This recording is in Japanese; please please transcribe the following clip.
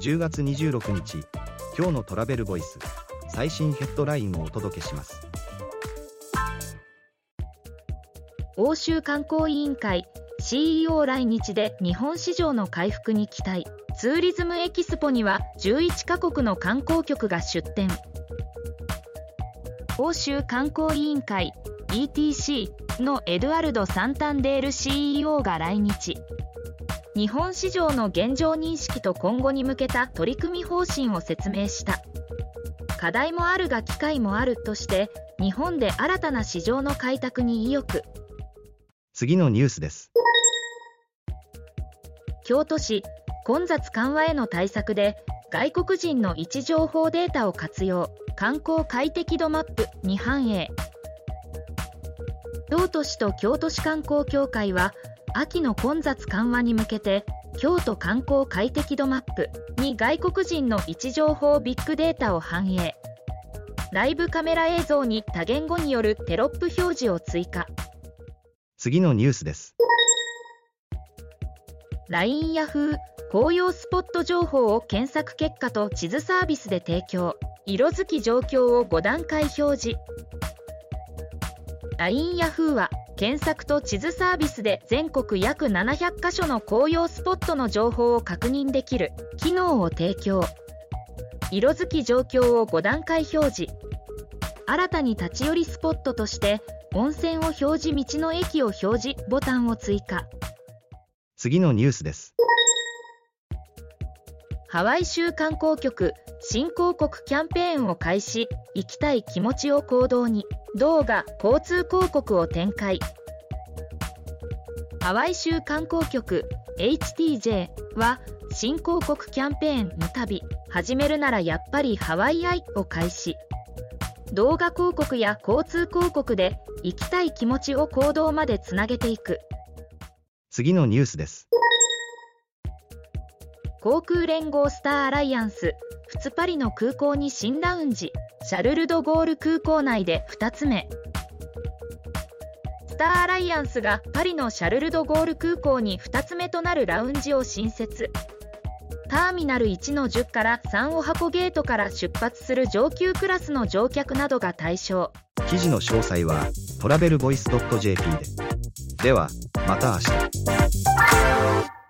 10月26日今日のトラベルボイス最新ヘッドラインをお届けします。欧州観光委員会 CEO 来日で日本市場の回復に期待。ツーリズムエキスポには11カ国の観光局が出展。欧州観光委員会 ETC のエドアルド・サンタンデール CEO が来日。日本市場の現状認識と今後に向けた取り組み方針を説明した。課題もあるが機会もあるとして日本で新たな市場の開拓に意欲。次のニュースです。京都市混雑緩和への対策で外国人の位置情報データを活用。観光快適度マップに反映京都市と京都市観光協会は秋の混雑緩和に向けて京都観光快適度マップに外国人の位置情報ビッグデータを反映。ライブカメラ映像に多言語によるテロップ表示を追加。次のニュースです。LINE ヤフー紅葉スポット情報を検索結果と地図サービスで提供。色づき状況を5段階表示。LINE ヤフーは検索と地図サービスで全国約700カ所の紅葉スポットの情報を確認できる機能を提供。色づき状況を5段階表示。新たに立ち寄りスポットとして温泉を表示道の駅を表示ボタンを追加。次のニュースです。ハワイ州観光局新興国キャンペーンを開始行きたい気持ちを行動に。動画交通広告を展開。ハワイ州観光局 HTJ は新興国キャンペーンの旅始めるならやっぱりハワイアイを開始。動画広告や交通広告で行きたい気持ちを行動までつなげていく。次のニュースです。航空連合スターアライアンス2パリの空港に新ラウンジシャルル・ド・ゴール空港内で2つ目。スターアライアンスがパリのシャルル・ド・ゴール空港に2つ目となるラウンジを新設。ターミナル1の10から3お箱ゲートから出発する上級クラスの乗客などが対象。記事の詳細はトラベルボイス .jp で。ではまた明日。